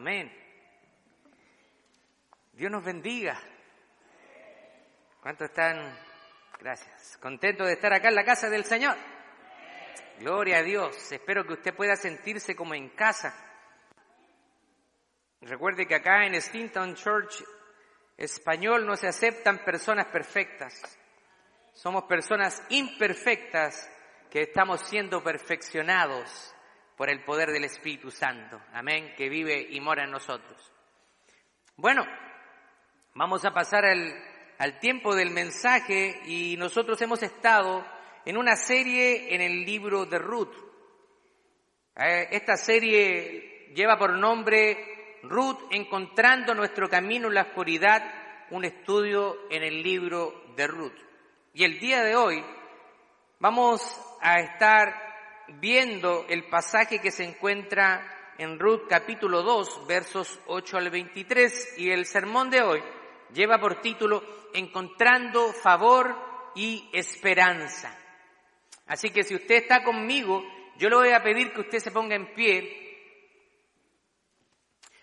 Amén. Dios nos bendiga. ¿Cuántos están? Gracias. Contentos de estar acá en la casa del Señor. Gloria a Dios. Espero que usted pueda sentirse como en casa. Recuerde que acá en Stinton Church español no se aceptan personas perfectas. Somos personas imperfectas que estamos siendo perfeccionados por el poder del Espíritu Santo. Amén, que vive y mora en nosotros. Bueno, vamos a pasar al, tiempo del mensaje y nosotros hemos estado en una serie en el libro de Ruth. Eh, esta serie lleva por nombre Ruth encontrando nuestro camino en la oscuridad, un estudio en el libro de Ruth. Y el día de hoy vamos a estar viendo el pasaje que se encuentra en Ruth capítulo 2, versos 8 al 23, y el sermón de hoy lleva por título Encontrando favor y esperanza. Así que si usted está conmigo, yo le voy a pedir que usted se ponga en pie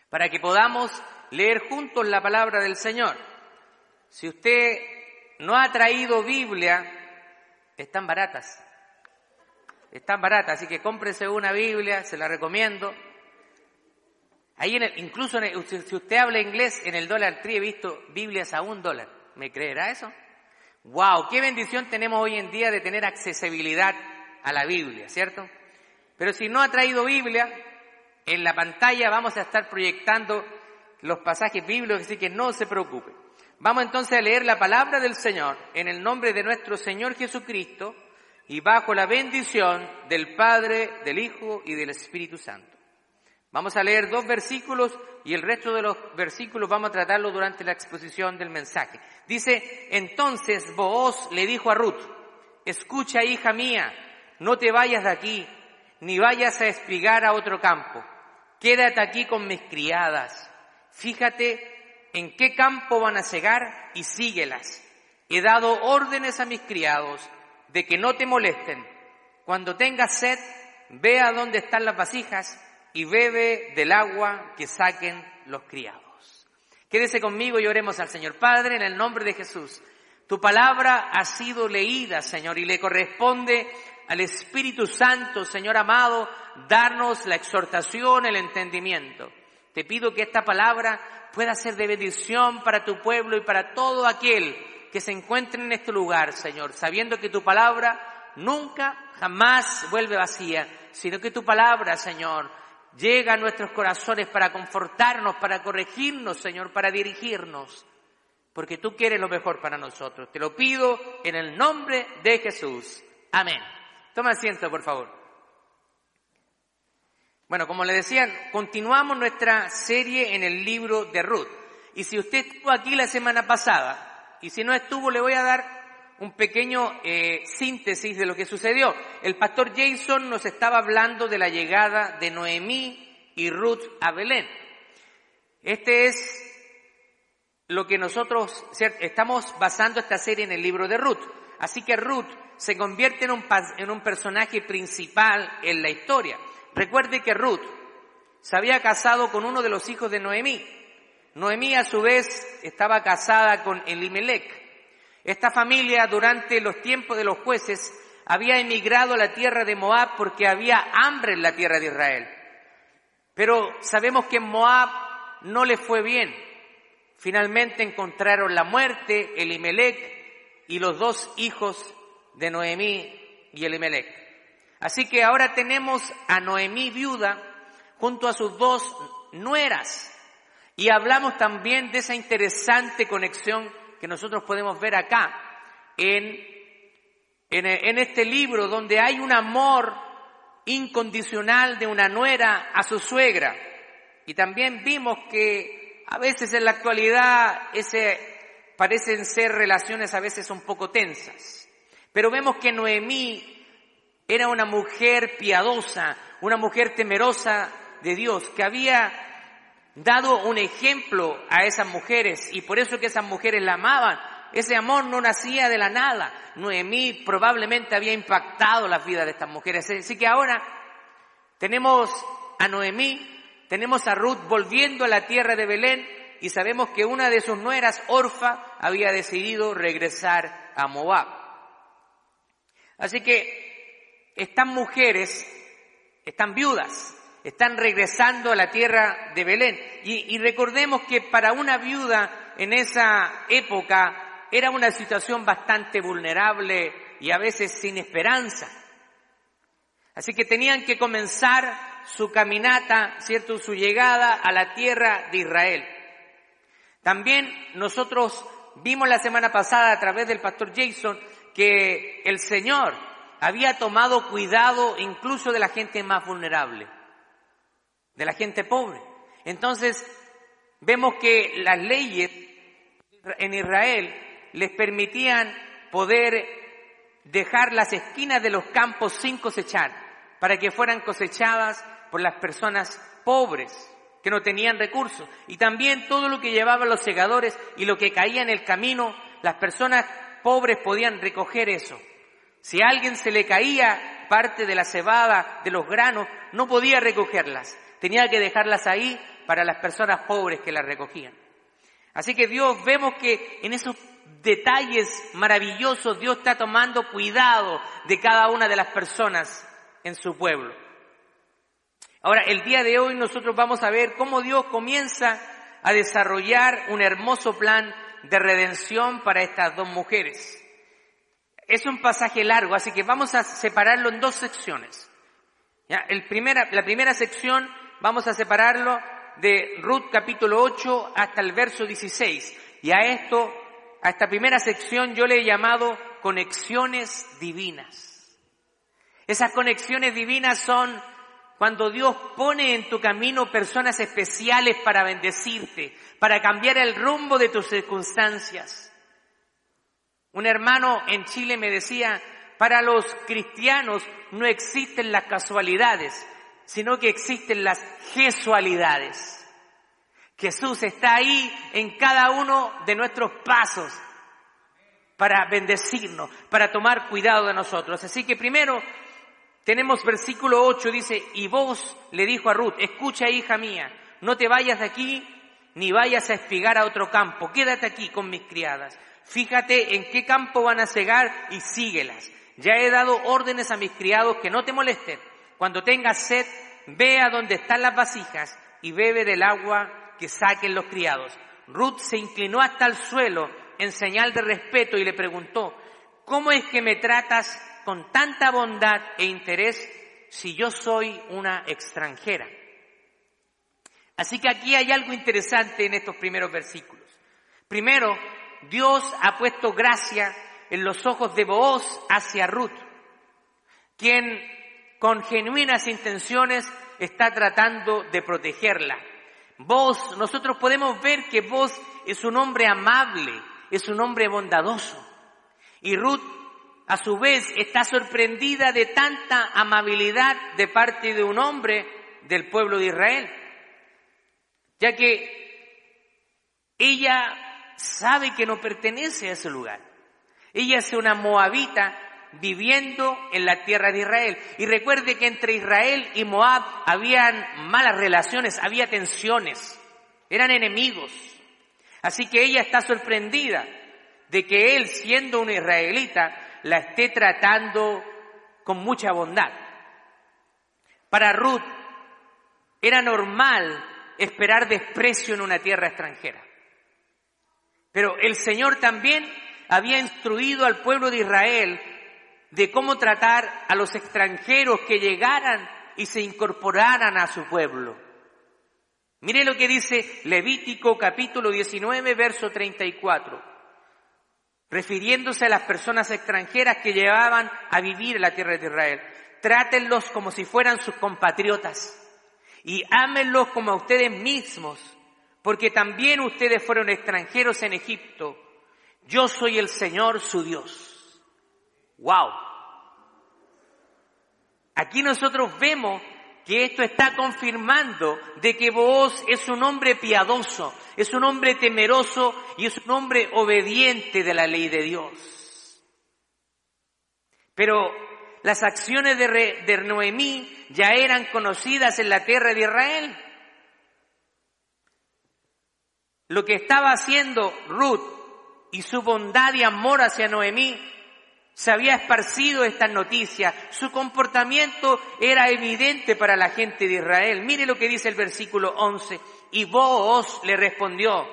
para que podamos leer juntos la palabra del Señor. Si usted no ha traído Biblia, están baratas. Están baratas, así que cómprese una Biblia, se la recomiendo. Ahí en el, incluso si usted habla inglés, en el dólar tri he visto Biblias a un dólar. ¿Me creerá eso? ¡Wow! ¡Qué bendición tenemos hoy en día de tener accesibilidad a la Biblia, ¿cierto? Pero si no ha traído Biblia, en la pantalla vamos a estar proyectando los pasajes bíblicos, así que no se preocupe. Vamos entonces a leer la palabra del Señor en el nombre de nuestro Señor Jesucristo y bajo la bendición del Padre, del Hijo y del Espíritu Santo. Vamos a leer dos versículos y el resto de los versículos vamos a tratarlo durante la exposición del mensaje. Dice, entonces Booz le dijo a Ruth, escucha hija mía, no te vayas de aquí, ni vayas a espigar a otro campo, quédate aquí con mis criadas, fíjate en qué campo van a cegar y síguelas. He dado órdenes a mis criados de que no te molesten. Cuando tengas sed, ve a dónde están las vasijas y bebe del agua que saquen los criados. Quédese conmigo y oremos al Señor. Padre, en el nombre de Jesús, tu palabra ha sido leída, Señor, y le corresponde al Espíritu Santo, Señor amado, darnos la exhortación, el entendimiento. Te pido que esta palabra pueda ser de bendición para tu pueblo y para todo aquel que se encuentren en este lugar, Señor, sabiendo que tu palabra nunca, jamás vuelve vacía, sino que tu palabra, Señor, llega a nuestros corazones para confortarnos, para corregirnos, Señor, para dirigirnos, porque tú quieres lo mejor para nosotros. Te lo pido en el nombre de Jesús. Amén. Toma asiento, por favor. Bueno, como le decían, continuamos nuestra serie en el libro de Ruth. Y si usted estuvo aquí la semana pasada, y si no estuvo le voy a dar un pequeño eh, síntesis de lo que sucedió. El pastor Jason nos estaba hablando de la llegada de Noemí y Ruth a Belén. Este es lo que nosotros estamos basando esta serie en el libro de Ruth. Así que Ruth se convierte en un, en un personaje principal en la historia. Recuerde que Ruth se había casado con uno de los hijos de Noemí, Noemí a su vez estaba casada con Elimelech. Esta familia durante los tiempos de los jueces había emigrado a la tierra de Moab porque había hambre en la tierra de Israel. Pero sabemos que en Moab no le fue bien. Finalmente encontraron la muerte, Elimelech y los dos hijos de Noemí y Elimelech. Así que ahora tenemos a Noemí viuda junto a sus dos nueras, y hablamos también de esa interesante conexión que nosotros podemos ver acá en, en, este libro donde hay un amor incondicional de una nuera a su suegra. Y también vimos que a veces en la actualidad ese, parecen ser relaciones a veces un poco tensas. Pero vemos que Noemí era una mujer piadosa, una mujer temerosa de Dios, que había dado un ejemplo a esas mujeres y por eso que esas mujeres la amaban. Ese amor no nacía de la nada. Noemí probablemente había impactado la vida de estas mujeres. Así que ahora tenemos a Noemí tenemos a Ruth volviendo a la tierra de Belén y sabemos que una de sus nueras, Orfa, había decidido regresar a Moab. Así que estas mujeres están viudas, están regresando a la tierra de Belén. Y, recordemos que para una viuda en esa época era una situación bastante vulnerable y a veces sin esperanza. Así que tenían que comenzar su caminata, ¿cierto? Su llegada a la tierra de Israel. También nosotros vimos la semana pasada a través del pastor Jason que el Señor había tomado cuidado incluso de la gente más vulnerable, de la gente pobre. Entonces, vemos que las leyes en Israel les permitían poder dejar las esquinas de los campos sin cosechar, para que fueran cosechadas por las personas pobres que no tenían recursos. Y también todo lo que llevaban los segadores y lo que caía en el camino, las personas pobres podían recoger eso. Si a alguien se le caía parte de la cebada, de los granos, no podía recogerlas. Tenía que dejarlas ahí para las personas pobres que las recogían. Así que Dios vemos que en esos detalles maravillosos Dios está tomando cuidado de cada una de las personas en su pueblo. Ahora, el día de hoy nosotros vamos a ver cómo Dios comienza a desarrollar un hermoso plan de redención para estas dos mujeres. Es un pasaje largo, así que vamos a separarlo en dos secciones. La primera sección vamos a separarlo de Ruth capítulo 8 hasta el verso 16. Y a esto, a esta primera sección yo le he llamado conexiones divinas. Esas conexiones divinas son cuando Dios pone en tu camino personas especiales para bendecirte, para cambiar el rumbo de tus circunstancias. Un hermano en Chile me decía, para los cristianos no existen las casualidades, sino que existen las gesualidades. Jesús está ahí en cada uno de nuestros pasos para bendecirnos, para tomar cuidado de nosotros. Así que primero tenemos versículo 8, dice, y vos le dijo a Ruth, escucha hija mía, no te vayas de aquí ni vayas a espigar a otro campo, quédate aquí con mis criadas. Fíjate en qué campo van a cegar y síguelas. Ya he dado órdenes a mis criados que no te molesten. Cuando tengas sed, ve a donde están las vasijas y bebe del agua que saquen los criados. Ruth se inclinó hasta el suelo en señal de respeto y le preguntó, ¿cómo es que me tratas con tanta bondad e interés si yo soy una extranjera? Así que aquí hay algo interesante en estos primeros versículos. Primero, Dios ha puesto gracia en los ojos de Booz hacia Ruth, quien con genuinas intenciones está tratando de protegerla. Vos, nosotros podemos ver que vos es un hombre amable, es un hombre bondadoso. Y Ruth a su vez está sorprendida de tanta amabilidad de parte de un hombre del pueblo de Israel, ya que ella sabe que no pertenece a ese lugar. Ella es una moabita viviendo en la tierra de Israel. Y recuerde que entre Israel y Moab habían malas relaciones, había tensiones, eran enemigos. Así que ella está sorprendida de que él, siendo un israelita, la esté tratando con mucha bondad. Para Ruth era normal esperar desprecio en una tierra extranjera. Pero el Señor también había instruido al pueblo de Israel de cómo tratar a los extranjeros que llegaran y se incorporaran a su pueblo. Mire lo que dice Levítico capítulo 19, verso 34 refiriéndose a las personas extranjeras que llevaban a vivir en la tierra de Israel. Trátenlos como si fueran sus compatriotas y ámenlos como a ustedes mismos, porque también ustedes fueron extranjeros en Egipto. Yo soy el Señor su Dios. ¡Wow! Aquí nosotros vemos que esto está confirmando de que vos es un hombre piadoso, es un hombre temeroso y es un hombre obediente de la ley de Dios. Pero las acciones de, de Noemí ya eran conocidas en la tierra de Israel. lo que estaba haciendo Ruth y su bondad y amor hacia Noemí, se había esparcido esta noticia. Su comportamiento era evidente para la gente de Israel. Mire lo que dice el versículo 11. Y vos le respondió,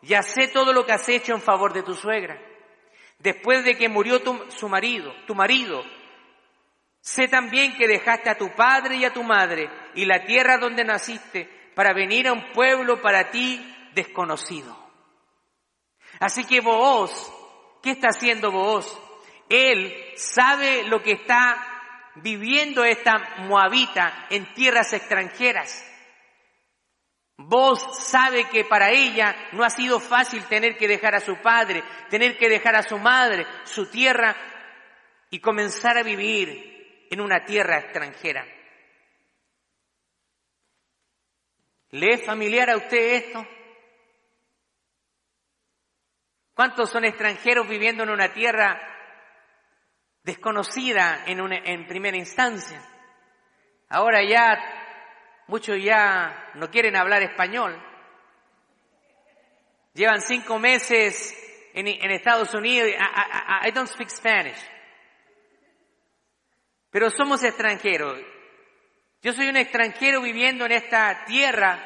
ya sé todo lo que has hecho en favor de tu suegra. Después de que murió tu, su marido, tu marido, sé también que dejaste a tu padre y a tu madre y la tierra donde naciste para venir a un pueblo para ti desconocido. Así que vos, ¿qué está haciendo vos? Él sabe lo que está viviendo esta moabita en tierras extranjeras. Vos sabe que para ella no ha sido fácil tener que dejar a su padre, tener que dejar a su madre, su tierra y comenzar a vivir en una tierra extranjera. ¿Le es familiar a usted esto? ¿Cuántos son extranjeros viviendo en una tierra desconocida en, en primera instancia? Ahora ya muchos ya no quieren hablar español. Llevan cinco meses en, en Estados Unidos. I, I, I don't speak Spanish. Pero somos extranjeros. Yo soy un extranjero viviendo en esta tierra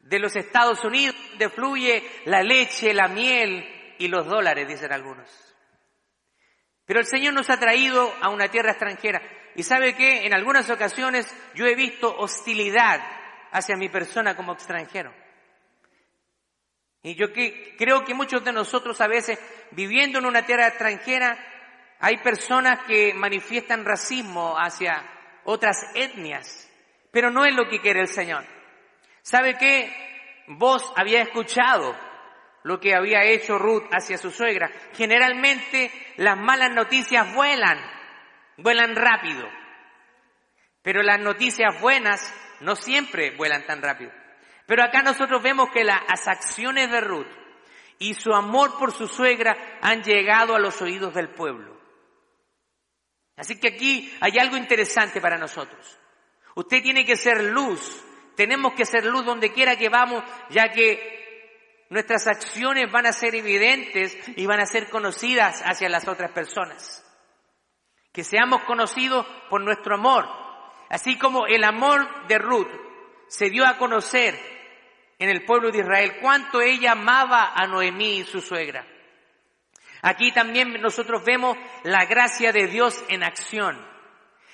de los Estados Unidos, donde fluye la leche, la miel y los dólares, dicen algunos. Pero el Señor nos ha traído a una tierra extranjera. Y sabe que en algunas ocasiones yo he visto hostilidad hacia mi persona como extranjero. Y yo que, creo que muchos de nosotros a veces, viviendo en una tierra extranjera, hay personas que manifiestan racismo hacia otras etnias, pero no es lo que quiere el Señor. ¿Sabe qué? Vos había escuchado lo que había hecho Ruth hacia su suegra. Generalmente las malas noticias vuelan, vuelan rápido, pero las noticias buenas no siempre vuelan tan rápido. Pero acá nosotros vemos que las acciones de Ruth y su amor por su suegra han llegado a los oídos del pueblo. Así que aquí hay algo interesante para nosotros. Usted tiene que ser luz. Tenemos que ser luz donde quiera que vamos, ya que nuestras acciones van a ser evidentes y van a ser conocidas hacia las otras personas. Que seamos conocidos por nuestro amor. Así como el amor de Ruth se dio a conocer en el pueblo de Israel, cuánto ella amaba a Noemí, su suegra. Aquí también nosotros vemos la gracia de Dios en acción.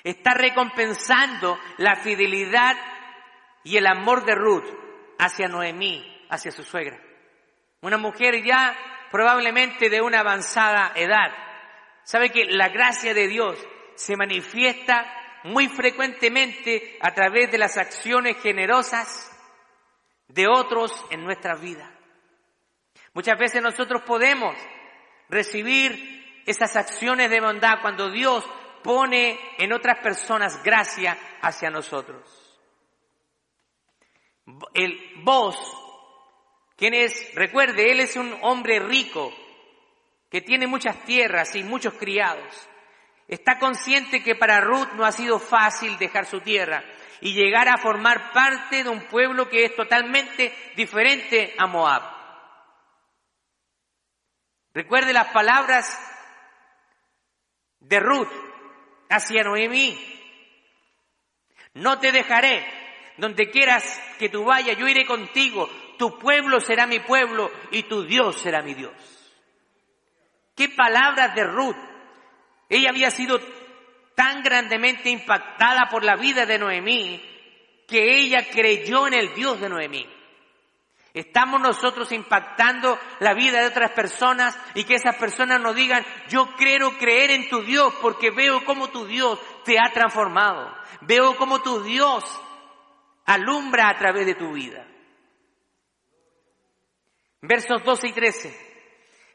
Está recompensando la fidelidad y el amor de Ruth hacia Noemí, hacia su suegra. Una mujer ya probablemente de una avanzada edad. Sabe que la gracia de Dios se manifiesta muy frecuentemente a través de las acciones generosas de otros en nuestra vida. Muchas veces nosotros podemos recibir esas acciones de bondad cuando Dios pone en otras personas gracia hacia nosotros. El vos, quien es, recuerde, él es un hombre rico que tiene muchas tierras y muchos criados. Está consciente que para Ruth no ha sido fácil dejar su tierra y llegar a formar parte de un pueblo que es totalmente diferente a Moab. Recuerde las palabras de Ruth hacia Noemí. No te dejaré. Donde quieras que tú vayas, yo iré contigo. Tu pueblo será mi pueblo y tu Dios será mi Dios. Qué palabras de Ruth. Ella había sido tan grandemente impactada por la vida de Noemí que ella creyó en el Dios de Noemí. Estamos nosotros impactando la vida de otras personas y que esas personas nos digan, yo quiero creer en tu Dios porque veo cómo tu Dios te ha transformado. Veo cómo tu Dios alumbra a través de tu vida. Versos 12 y 13.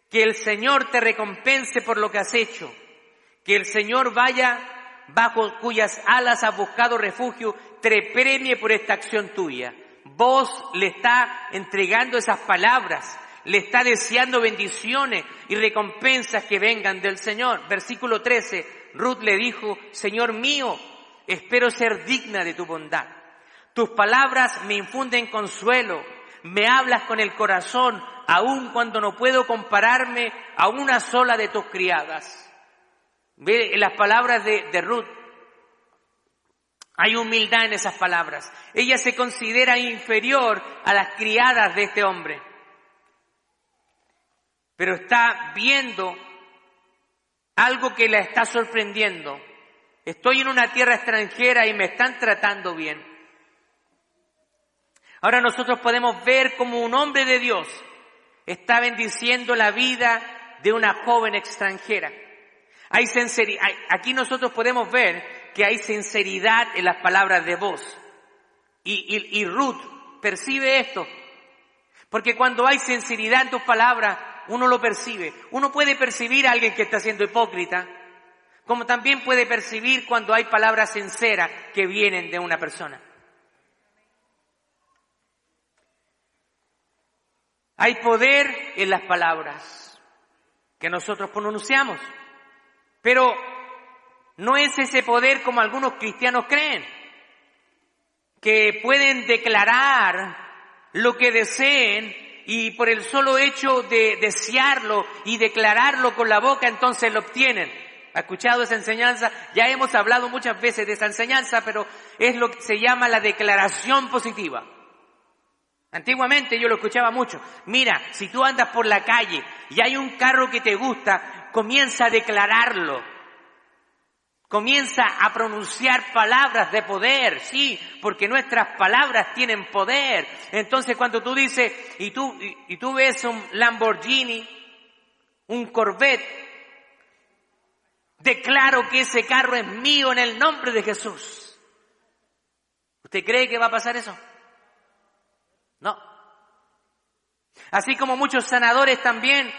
Que el Señor te recompense por lo que has hecho. Que el Señor vaya bajo cuyas alas has buscado refugio, te premie por esta acción tuya Vos le está entregando esas palabras, le está deseando bendiciones y recompensas que vengan del Señor. Versículo 13, Ruth le dijo, Señor mío, espero ser digna de tu bondad. Tus palabras me infunden consuelo, Me hablas con el corazón, aun cuando no puedo compararme a una sola de tus criadas. Ve las palabras de, de Ruth. Hay humildad en esas palabras. Ella se considera inferior a las criadas de este hombre. Pero está viendo algo que la está sorprendiendo. Estoy en una tierra extranjera y me están tratando bien. Ahora nosotros podemos ver como un hombre de Dios está bendiciendo la vida de una joven extranjera. Hay aquí nosotros podemos ver que hay sinceridad en las palabras de voz. Y, y, Ruth percibe esto. Porque cuando hay sinceridad en tus palabras, uno lo percibe. Uno puede percibir a alguien que está siendo hipócrita, como también puede percibir cuando hay palabras sinceras que vienen de una persona. Hay poder en las palabras que nosotros pronunciamos, pero no es ese poder como algunos cristianos creen, que pueden declarar lo que deseen y por el solo hecho de desearlo y declararlo con la boca entonces lo obtienen. ¿Ha escuchado esa enseñanza? Ya hemos hablado muchas veces de esa enseñanza, pero es lo que se llama la declaración positiva. Antiguamente yo lo escuchaba mucho. Mira, si tú andas por la calle y hay un carro que te gusta, comienza a declararlo. Comienza a pronunciar palabras de poder, sí, porque nuestras palabras tienen poder. Entonces cuando tú dices, y tú, y, tú ves un Lamborghini, un Corvette, declaro que ese carro es mío en el nombre de Jesús. ¿Usted cree que va a pasar eso? No. Así como muchos sanadores también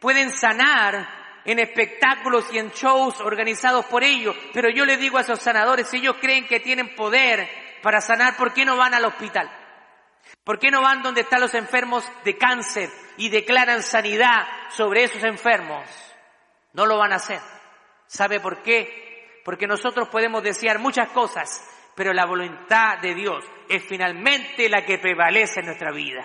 pueden sanar en espectáculos y en shows organizados por ellos, pero yo les digo a esos sanadores, si ellos creen que tienen poder para sanar, ¿por qué no van al hospital? ¿Por qué no van donde están los enfermos de cáncer y declaran sanidad sobre esos enfermos? No lo van a hacer. ¿Sabe por qué? Porque nosotros podemos desear muchas cosas, pero la voluntad de Dios es finalmente la que prevalece en nuestra vida.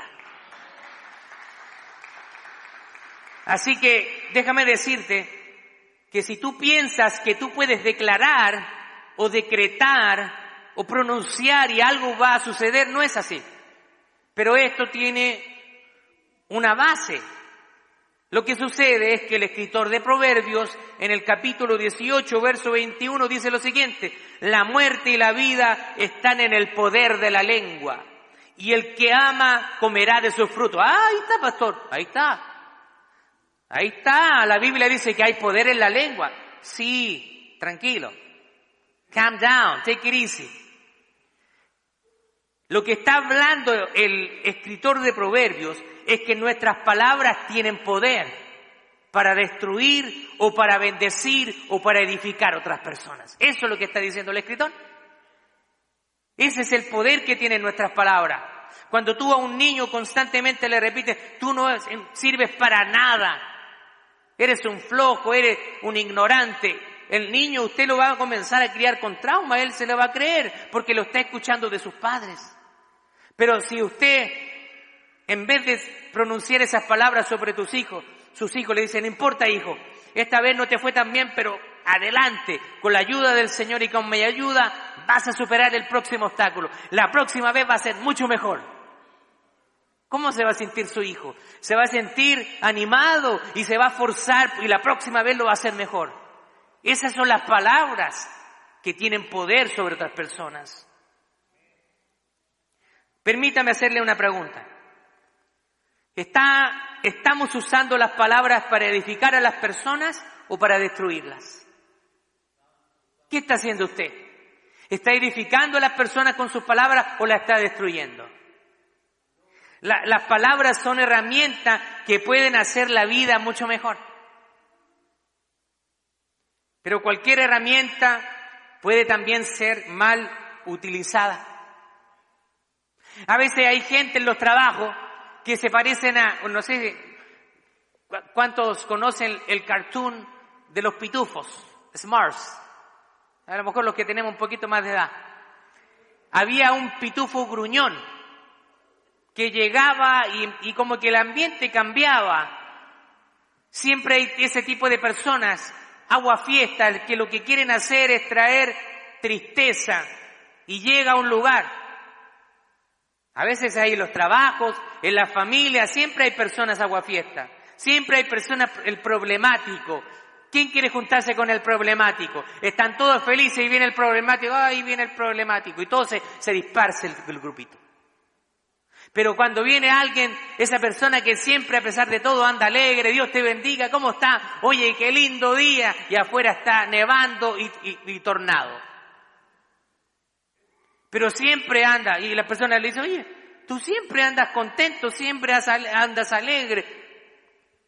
Así que déjame decirte que si tú piensas que tú puedes declarar o decretar o pronunciar y algo va a suceder, no es así. Pero esto tiene una base. Lo que sucede es que el escritor de Proverbios en el capítulo 18, verso 21 dice lo siguiente, la muerte y la vida están en el poder de la lengua y el que ama comerá de sus frutos. Ah, ahí está, pastor, ahí está. Ahí está, la Biblia dice que hay poder en la lengua. Sí, tranquilo. Calm down, take it easy. Lo que está hablando el escritor de Proverbios es que nuestras palabras tienen poder para destruir o para bendecir o para edificar otras personas. Eso es lo que está diciendo el escritor. Ese es el poder que tienen nuestras palabras. Cuando tú a un niño constantemente le repites, tú no sirves para nada, eres un flojo, eres un ignorante, el niño usted lo va a comenzar a criar con trauma, él se le va a creer porque lo está escuchando de sus padres. Pero si usted en vez de pronunciar esas palabras sobre tus hijos, sus hijos le dicen, no importa hijo, esta vez no te fue tan bien, pero adelante, con la ayuda del Señor y con mi ayuda vas a superar el próximo obstáculo. La próxima vez va a ser mucho mejor. ¿Cómo se va a sentir su hijo? Se va a sentir animado y se va a forzar y la próxima vez lo va a hacer mejor. Esas son las palabras que tienen poder sobre otras personas. Permítame hacerle una pregunta. ¿Está, ¿Estamos usando las palabras para edificar a las personas o para destruirlas? ¿Qué está haciendo usted? ¿Está edificando a las personas con sus palabras o las está destruyendo? las palabras son herramientas que pueden hacer la vida mucho mejor. Pero cualquier herramienta puede también ser mal utilizada. A veces hay gente en los trabajos que se parecen a, no sé cuántos conocen el cartoon de los pitufos, Smarts. A lo mejor los que tenemos un poquito más de edad. Había un pitufo gruñón que llegaba y, y como que el ambiente cambiaba. Siempre hay ese tipo de personas, agua fiesta, que lo que quieren hacer es traer tristeza y llega a un lugar. A veces hay los trabajos, en la familia, siempre hay personas agua fiesta. Siempre hay personas, el problemático. ¿Quién quiere juntarse con el problemático? Están todos felices y viene el problemático, ay, viene el problemático. Y todo se, se el grupito. Pero cuando viene alguien, esa persona que siempre a pesar de todo anda alegre, Dios te bendiga, ¿cómo está? Oye, qué lindo día, y afuera está nevando y, tornado. Pero siempre anda, y la persona le dice, oye, tú siempre andas contento, siempre andas alegre.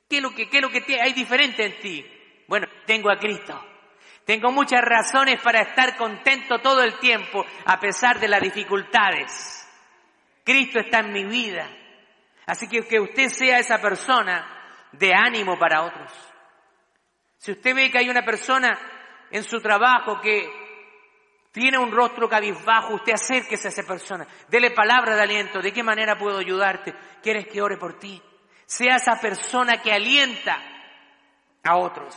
¿Qué es lo que, qué es lo que hay diferente en ti? Bueno, tengo a Cristo. Tengo muchas razones para estar contento todo el tiempo, a pesar de las dificultades. Cristo está en mi vida. Así que que usted sea esa persona de ánimo para otros. Si usted ve que hay una persona en su trabajo que tiene un rostro cabizbajo, usted acérquese a esa persona, dele palabra de aliento, ¿de qué manera puedo ayudarte? ¿Quieres que ore por ti? Sea esa persona que alienta a otros.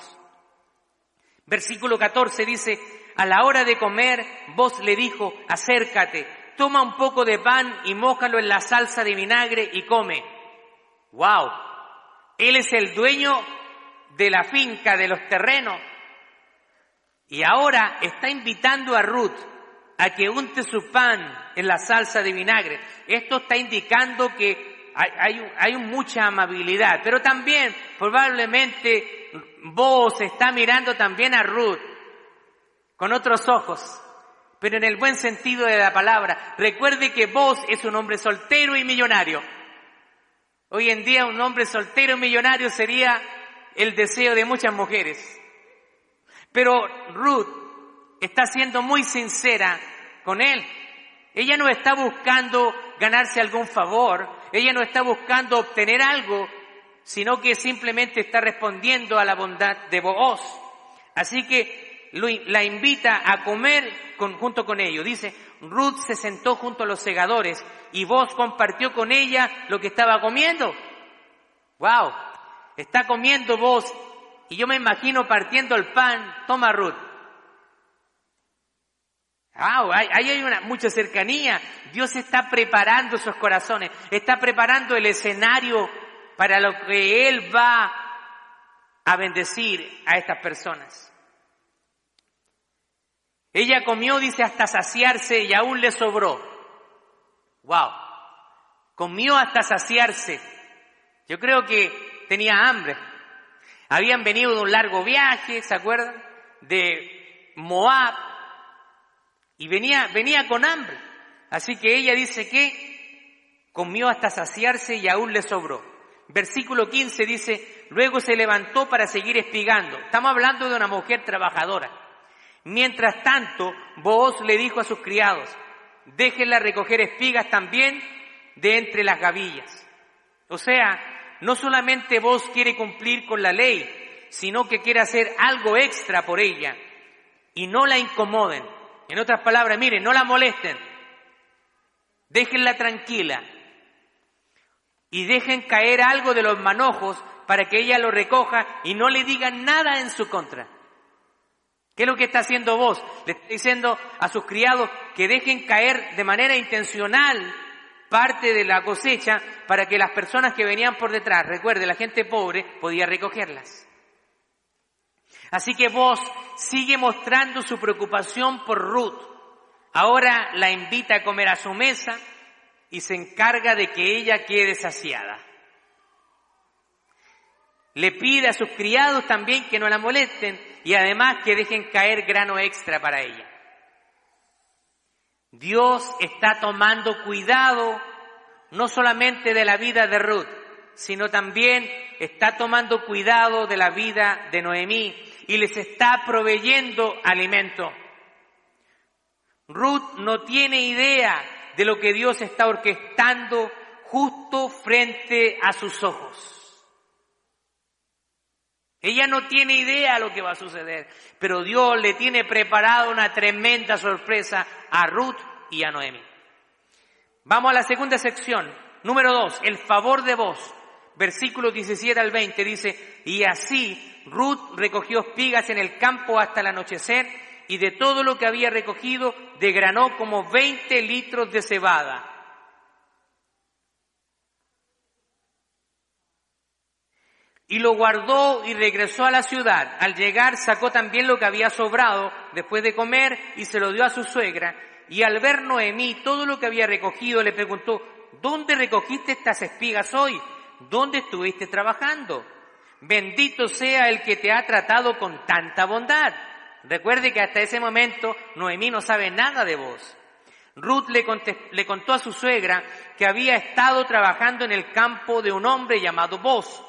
Versículo 14 dice, a la hora de comer, vos le dijo, acércate, toma un poco de pan y mójalo en la salsa de vinagre y come. ¡Wow! Él es el dueño de la finca, de los terrenos. Y ahora está invitando a Ruth a que unte su pan en la salsa de vinagre. Esto está indicando que hay, hay, mucha amabilidad, pero también probablemente vos está mirando también a Ruth con otros ojos pero en el buen sentido de la palabra. Recuerde que vos es un hombre soltero y millonario. Hoy en día un hombre soltero y millonario sería el deseo de muchas mujeres. Pero Ruth está siendo muy sincera con él. Ella no está buscando ganarse algún favor, ella no está buscando obtener algo, sino que simplemente está respondiendo a la bondad de vos. Así que la invita a comer junto con ellos. Dice, Ruth se sentó junto a los segadores y vos compartió con ella lo que estaba comiendo. Wow, está comiendo vos y yo me imagino partiendo el pan, toma Ruth. Wow, ahí hay mucha cercanía. Dios está preparando esos corazones, está preparando el escenario para lo que Él va a bendecir a estas personas. Ella comió, dice, hasta saciarse y aún le sobró. Wow. Comió hasta saciarse. Yo creo que tenía hambre. Habían venido de un largo viaje, ¿se acuerdan? De Moab. Y venía, venía con hambre. Así que ella dice que comió hasta saciarse y aún le sobró. Versículo 15 dice, luego se levantó para seguir espigando. Estamos hablando de una mujer trabajadora. Mientras tanto, vos le dijo a sus criados, déjenla recoger espigas también de entre las gavillas. O sea, no solamente vos quiere cumplir con la ley, sino que quiere hacer algo extra por ella y no la incomoden. En otras palabras, miren, no la molesten. Déjenla tranquila y dejen caer algo de los manojos para que ella lo recoja y no le digan nada en su contra. ¿Qué es lo que está haciendo vos? Le está diciendo a sus criados que dejen caer de manera intencional parte de la cosecha para que las personas que venían por detrás, recuerde, la gente pobre, podía recogerlas. Así que vos sigue mostrando su preocupación por Ruth. Ahora la invita a comer a su mesa y se encarga de que ella quede saciada. Le pide a sus criados también que no la molesten y además que dejen caer grano extra para ella. Dios está tomando cuidado no solamente de la vida de Ruth, sino también está tomando cuidado de la vida de Noemí y les está proveyendo alimento. Ruth no tiene idea de lo que Dios está orquestando justo frente a sus ojos. Ella no tiene idea de lo que va a suceder, pero Dios le tiene preparado una tremenda sorpresa a Ruth y a Noemi. Vamos a la segunda sección. Número dos, el favor de vos. Versículo 17 al 20 dice, y así Ruth recogió espigas en el campo hasta el anochecer y de todo lo que había recogido degranó como 20 litros de cebada. Y lo guardó y regresó a la ciudad. Al llegar sacó también lo que había sobrado después de comer y se lo dio a su suegra. Y al ver Noemí todo lo que había recogido le preguntó, ¿dónde recogiste estas espigas hoy? ¿Dónde estuviste trabajando? Bendito sea el que te ha tratado con tanta bondad. Recuerde que hasta ese momento Noemí no sabe nada de vos. Ruth le, le, contó a su suegra que había estado trabajando en el campo de un hombre llamado Vos.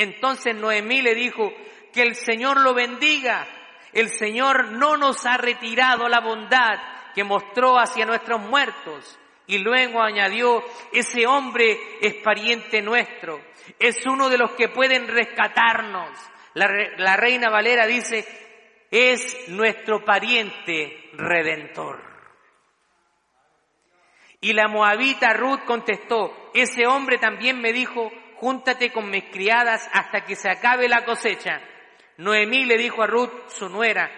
Entonces Noemí le dijo, que el Señor lo bendiga. El Señor no nos ha retirado la bondad que mostró hacia nuestros muertos. Y luego añadió, ese hombre es pariente nuestro, es uno de los que pueden rescatarnos. La, la reina Valera dice, es nuestro pariente redentor. Y la moabita Ruth contestó, ese hombre también me dijo, júntate con mis criadas hasta que se acabe la cosecha. Noemí le dijo a Ruth, su nuera,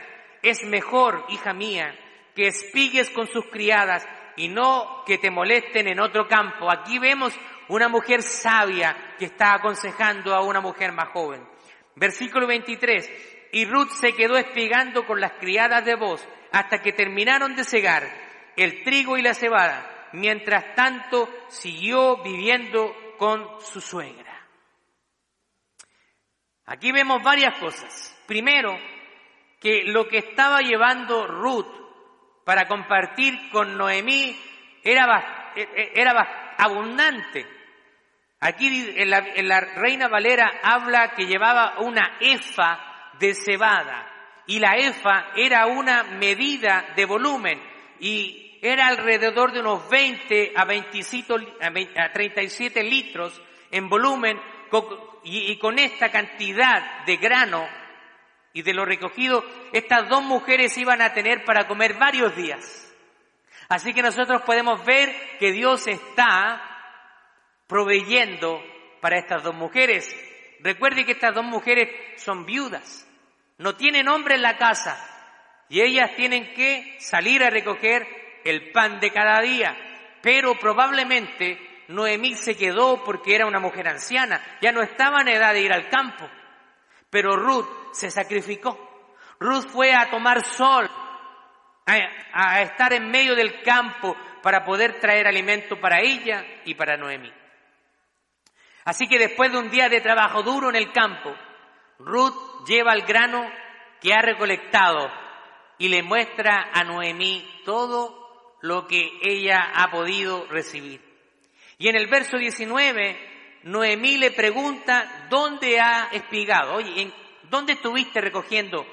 es mejor, hija mía, que espigues con sus criadas y no que te molesten en otro campo. Aquí vemos una mujer sabia que está aconsejando a una mujer más joven. Versículo 23. Y Ruth se quedó espigando con las criadas de voz hasta que terminaron de cegar el trigo y la cebada. Mientras tanto siguió viviendo con su suegra. Aquí vemos varias cosas. Primero, que lo que estaba llevando Ruth para compartir con Noemí era, e, e, era abundante. Aquí en la, la, Reina Valera habla que llevaba una efa de cebada y la efa era una medida de volumen y era alrededor de unos 20 a, 37 litros en volumen y, con esta cantidad de grano y de lo recogido, estas dos mujeres iban a tener para comer varios días. Así que nosotros podemos ver que Dios está proveyendo para estas dos mujeres. Recuerde que estas dos mujeres son viudas, no tienen hombre en la casa y ellas tienen que salir a recoger el pan de cada día. Pero probablemente Noemí se quedó porque era una mujer anciana, ya no estaba en edad de ir al campo. Pero Ruth se sacrificó. Ruth fue a tomar sol, a, estar en medio del campo para poder traer alimento para ella y para Noemí. Así que después de un día de trabajo duro en el campo, Ruth lleva el grano que ha recolectado y le muestra a Noemí todo lo que ella ha podido recibir. Y en el verso 19, Noemí le pregunta, ¿dónde ha espigado? Oye, ¿dónde estuviste recogiendo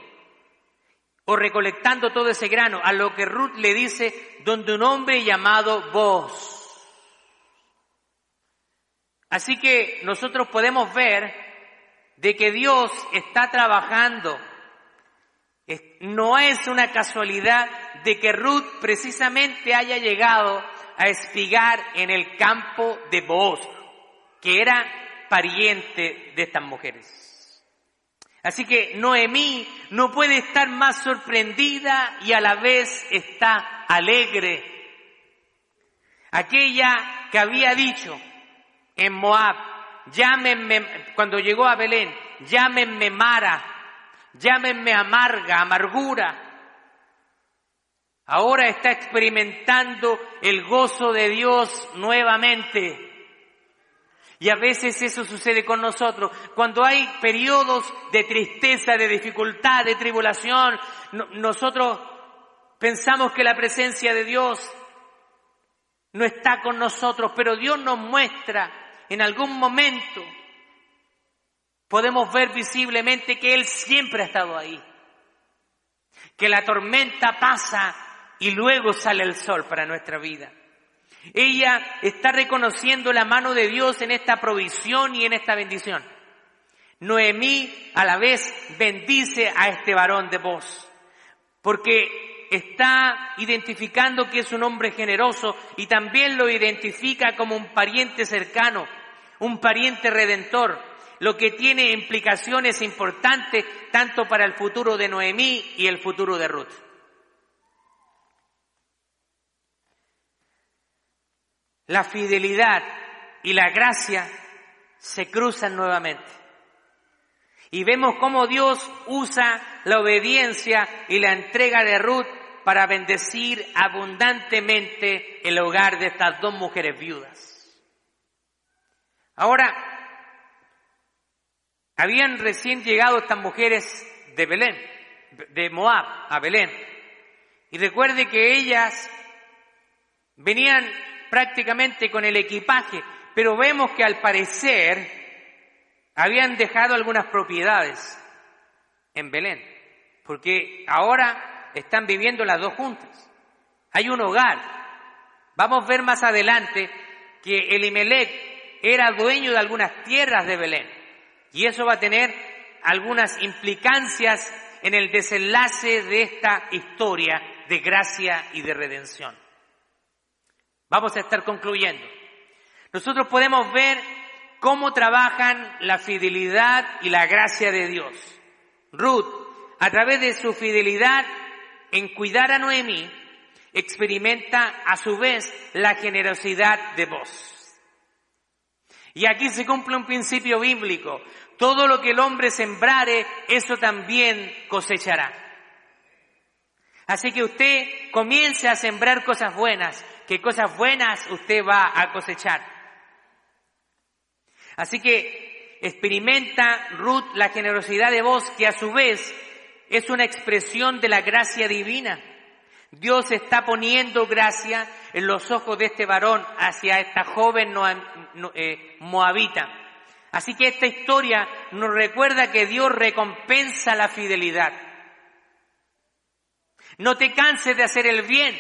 o recolectando todo ese grano? A lo que Ruth le dice, donde un hombre llamado vos. Así que nosotros podemos ver de que Dios está trabajando no es una casualidad de que Ruth precisamente haya llegado a espigar en el campo de Boaz, que era pariente de estas mujeres. Así que Noemí no puede estar más sorprendida y a la vez está alegre. Aquella que había dicho en Moab, llámenme, cuando llegó a Belén, llámenme Mara, llámenme amarga, amargura. Ahora está experimentando el gozo de Dios nuevamente. Y a veces eso sucede con nosotros. Cuando hay periodos de tristeza, de dificultad, de tribulación, nosotros pensamos que la presencia de Dios no está con nosotros, pero Dios nos muestra en algún momento podemos ver visiblemente que Él siempre ha estado ahí. Que la tormenta pasa y luego sale el sol para nuestra vida. Ella está reconociendo la mano de Dios en esta provisión y en esta bendición. Noemí a la vez bendice a este varón de voz, porque está identificando que es un hombre generoso y también lo identifica como un pariente cercano, un pariente redentor, lo que tiene implicaciones importantes tanto para el futuro de Noemí y el futuro de Ruth. La fidelidad y la gracia se cruzan nuevamente. Y vemos cómo Dios usa la obediencia y la entrega de Ruth para bendecir abundantemente el hogar de estas dos mujeres viudas. Ahora, habían recién llegado estas mujeres de Belén, de Moab a Belén. Y recuerde que ellas venían prácticamente con el equipaje, pero vemos que al parecer habían dejado algunas propiedades en Belén, porque ahora están viviendo las dos juntas. Hay un hogar. Vamos a ver más adelante que Elimelech era dueño de algunas tierras de Belén y eso va a tener algunas implicancias en el desenlace de esta historia de gracia y de redención. Vamos a estar concluyendo. Nosotros podemos ver cómo trabajan la fidelidad y la gracia de Dios. Ruth, a través de su fidelidad en cuidar a Noemí, experimenta a su vez la generosidad de vos. Y aquí se cumple un principio bíblico. Todo lo que el hombre sembrare, eso también cosechará. Así que usted comience a sembrar cosas buenas, que cosas buenas usted va a cosechar. Así que experimenta Ruth la generosidad de vos que a su vez es una expresión de la gracia divina. Dios está poniendo gracia en los ojos de este varón hacia esta joven eh, moabita. Así que esta historia nos recuerda que Dios recompensa la fidelidad. No te canses de hacer el bien.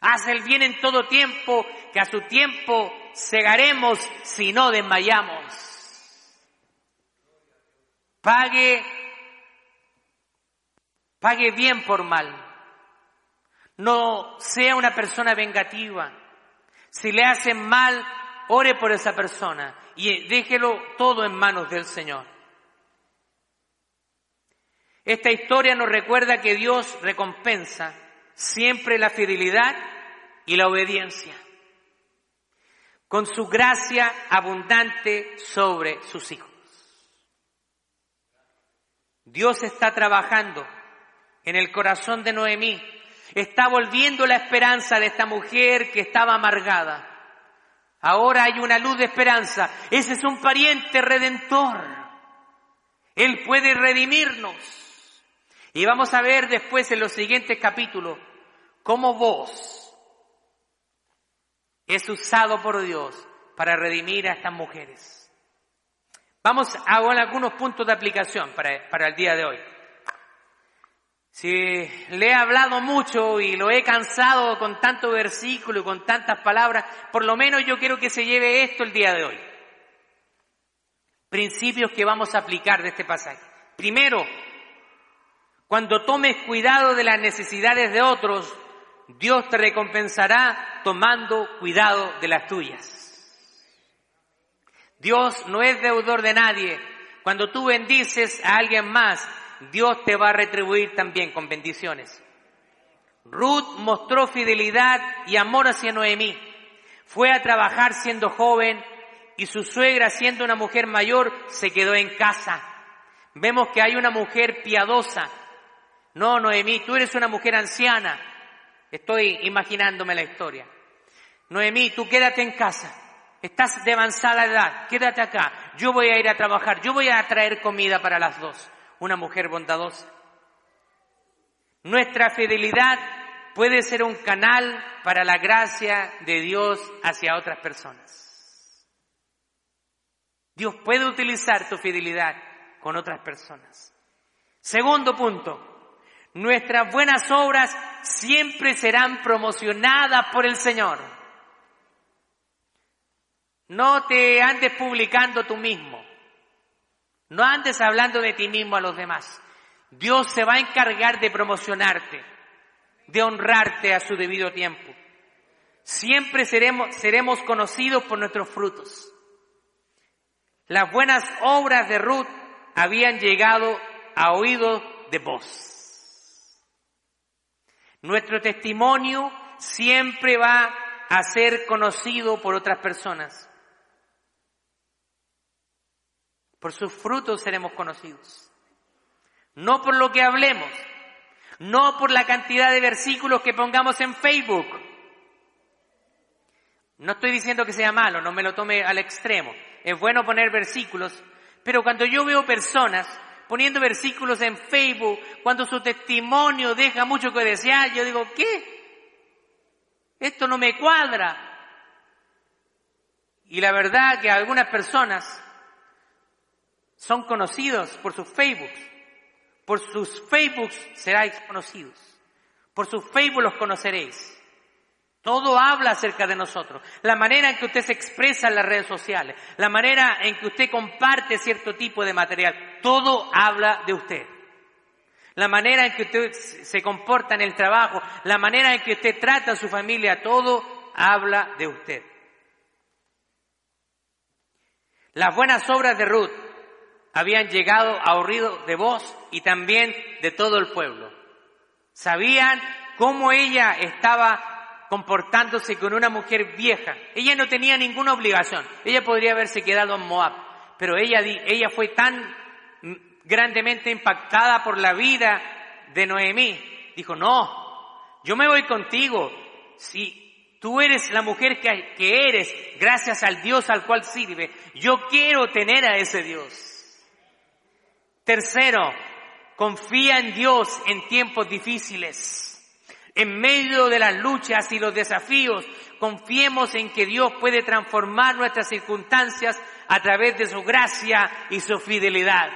Haz el bien en todo tiempo, que a su tiempo cegaremos si no desmayamos. Pague, pague bien por mal. No sea una persona vengativa. Si le hacen mal, ore por esa persona y déjelo todo en manos del Señor. Esta historia nos recuerda que Dios recompensa siempre la fidelidad y la obediencia con su gracia abundante sobre sus hijos. Dios está trabajando en el corazón de Noemí, está volviendo la esperanza de esta mujer que estaba amargada. Ahora hay una luz de esperanza. Ese es un pariente redentor. Él puede redimirnos. Y vamos a ver después en los siguientes capítulos cómo vos es usado por Dios para redimir a estas mujeres. Vamos a algunos puntos de aplicación para, para el día de hoy. Si le he hablado mucho y lo he cansado con tanto versículo y con tantas palabras, por lo menos yo quiero que se lleve esto el día de hoy. Principios que vamos a aplicar de este pasaje. Primero, cuando tomes cuidado de las necesidades de otros, Dios te recompensará tomando cuidado de las tuyas. Dios no es deudor de nadie. Cuando tú bendices a alguien más, Dios te va a retribuir también con bendiciones. Ruth mostró fidelidad y amor hacia Noemí. Fue a trabajar siendo joven y su suegra, siendo una mujer mayor, se quedó en casa. Vemos que hay una mujer piadosa. No, Noemí, tú eres una mujer anciana. Estoy imaginándome la historia. Noemí, tú quédate en casa. Estás de avanzada edad, quédate acá. Yo voy a ir a trabajar, yo voy a traer comida para las dos. Una mujer bondadosa. Nuestra fidelidad puede ser un canal para la gracia de Dios hacia otras personas. Dios puede utilizar tu fidelidad con otras personas. Segundo punto, Nuestras buenas obras siempre serán promocionadas por el Señor. No te andes publicando tú mismo. No andes hablando de ti mismo a los demás. Dios se va a encargar de promocionarte. de honrarte a su debido tiempo. Siempre seremos, conocidos por nuestros frutos. Las buenas obras de Ruth habían llegado a oídos de vos. Nuestro testimonio siempre va a ser conocido por otras personas. Por sus frutos seremos conocidos. No por lo que hablemos, no por la cantidad de versículos que pongamos en Facebook. No estoy diciendo que sea malo, no me lo tome al extremo. Es bueno poner versículos, pero cuando yo veo personas poniendo versículos en Facebook, cuando su testimonio deja mucho que desear, yo digo, ¿qué? Esto no me cuadra. Y la verdad que algunas personas son conocidos por sus Facebooks. Por sus Facebooks seráis conocidos. Por sus Facebook los conoceréis. Todo habla acerca de nosotros. La manera en que usted se expresa en las redes sociales, la manera en que usted comparte cierto tipo de material, todo habla de usted. La manera en que usted se comporta en el trabajo, la manera en que usted trata a su familia, todo habla de usted. Las buenas obras de Ruth habían llegado a oído de vos y también de todo el pueblo. Sabían cómo ella estaba comportándose con una mujer vieja. Ella no tenía ninguna obligación. Ella podría haberse quedado en Moab, pero ella, ella fue tan grandemente impactada por la vida de Noemí. Dijo, no, yo me voy contigo. Si tú eres la mujer que, que eres, gracias al Dios al cual sirve, yo quiero tener a ese Dios. Tercero, confía en Dios en tiempos difíciles. En medio de las luchas y los desafíos, confiemos en que Dios puede transformar nuestras circunstancias a través de su gracia y su fidelidad.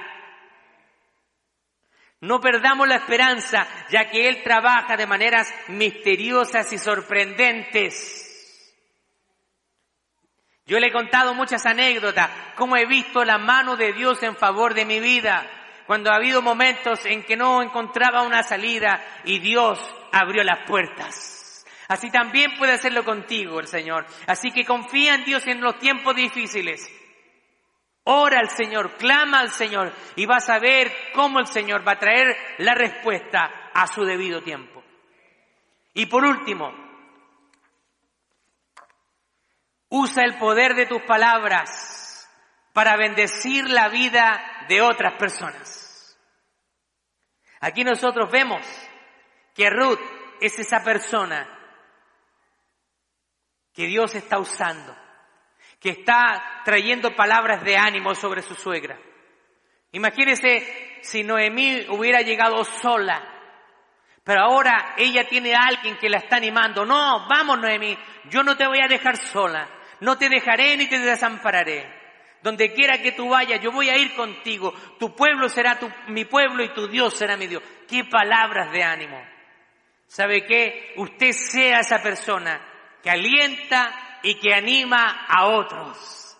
No perdamos la esperanza, ya que Él trabaja de maneras misteriosas y sorprendentes. Yo le he contado muchas anécdotas, cómo he visto la mano de Dios en favor de mi vida, cuando ha habido momentos en que no encontraba una salida y Dios abrió las puertas. Así también puede hacerlo contigo el Señor. Así que confía en Dios en los tiempos difíciles. Ora al Señor, clama al Señor y vas a ver cómo el Señor va a traer la respuesta a su debido tiempo. Y por último, usa el poder de tus palabras para bendecir la vida de otras personas. Aquí nosotros vemos que Ruth es esa persona que Dios está usando, que está trayendo palabras de ánimo sobre su suegra. Imagínese si Noemí hubiera llegado sola, pero ahora ella tiene a alguien que la está animando. No, vamos Noemí, yo no te voy a dejar sola, no te dejaré ni te desampararé. Donde quiera que tú vayas, yo voy a ir contigo. Tu pueblo será mi pueblo y tu Dios será mi Dios. Qué palabras de ánimo. ¿Sabe qué? Usted sea esa persona que alienta y que anima a otros.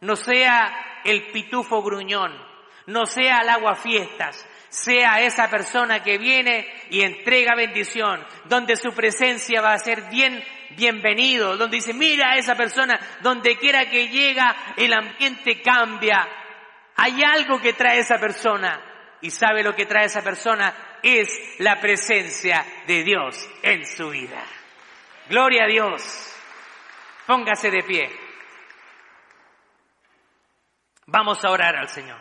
No sea el pitufo gruñón, no sea el agua fiestas, sea esa persona que viene y entrega bendición, donde su presencia va a ser bien bienvenido, donde dice, mira a esa persona, donde quiera que llega, el ambiente cambia. Hay algo que trae esa persona. Y sabe lo que trae esa persona es la presencia de Dios en su vida. Gloria a Dios. Póngase de pie. Vamos a orar al Señor.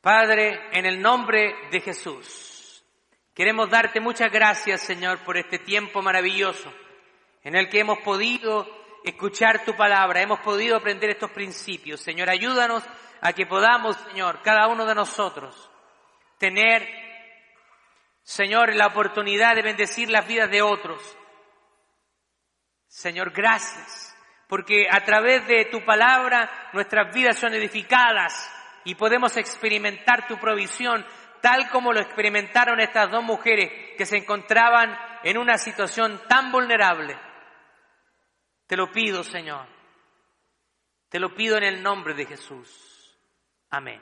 Padre, en el nombre de Jesús, queremos darte muchas gracias, Señor, por este tiempo maravilloso en el que hemos podido escuchar tu palabra, hemos podido aprender estos principios. Señor, ayúdanos a que podamos, Señor, cada uno de nosotros, tener, Señor, la oportunidad de bendecir las vidas de otros. Señor, gracias, porque a través de tu palabra nuestras vidas son edificadas y podemos experimentar tu provisión tal como lo experimentaron estas dos mujeres que se encontraban en una situación tan vulnerable. Te lo pido, Señor. Te lo pido en el nombre de Jesús. Amén.